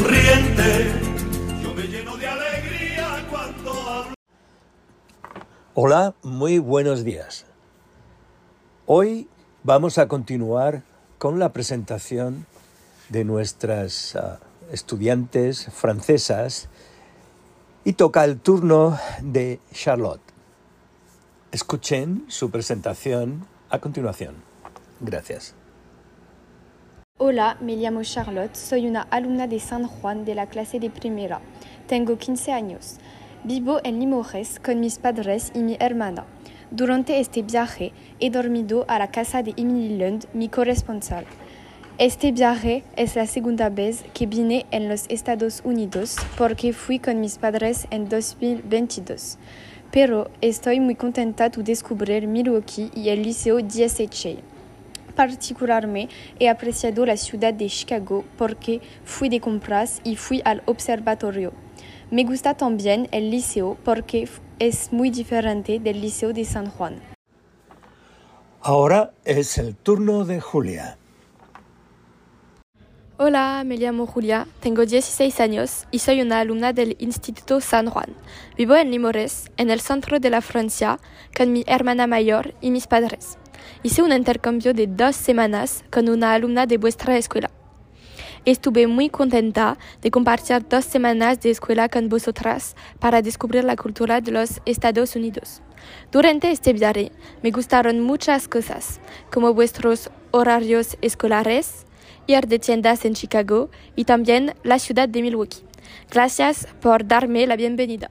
Yo me lleno de alegría cuando hablo. Hola, muy buenos días. Hoy vamos a continuar con la presentación de nuestras ah, estudiantes francesas y toca el turno de Charlotte. Escuchen su presentación a continuación. Gracias. Hola, me llamo Charlotte, soy una alumna de San Juan de la clase de primera. Tengo 15 años. Vivo en Limores con mis padres y mi hermana. Durante este viaje he dormido a la casa de Emily Lund, mi corresponsal. Este viaje es la segunda vez que vine en los Estados Unidos porque fui con mis padres en 2022. Pero estoy muy contenta de descubrir Milwaukee y el Liceo 18. particularme he apreciado la ciudad de Chicago porque fui de compras y fui al observatorio. Me gusta también el liceo porque es muy diferente del liceo de San Juan. Ahora es el turno de Julia. Hola, me llamo Julia, tengo 16 años y soy una alumna del Instituto San Juan. Vivo en Limores, en el centro de la Francia, con mi hermana mayor y mis padres. Hice un intercambio de dos semanas con una alumna de vuestra escuela. Estuve muy contenta de compartir dos semanas de escuela con vosotras para descubrir la cultura de los Estados Unidos. Durante este viaje me gustaron muchas cosas, como vuestros horarios escolares, ir de tiendas en Chicago y también la ciudad de Milwaukee. Gracias por darme la bienvenida.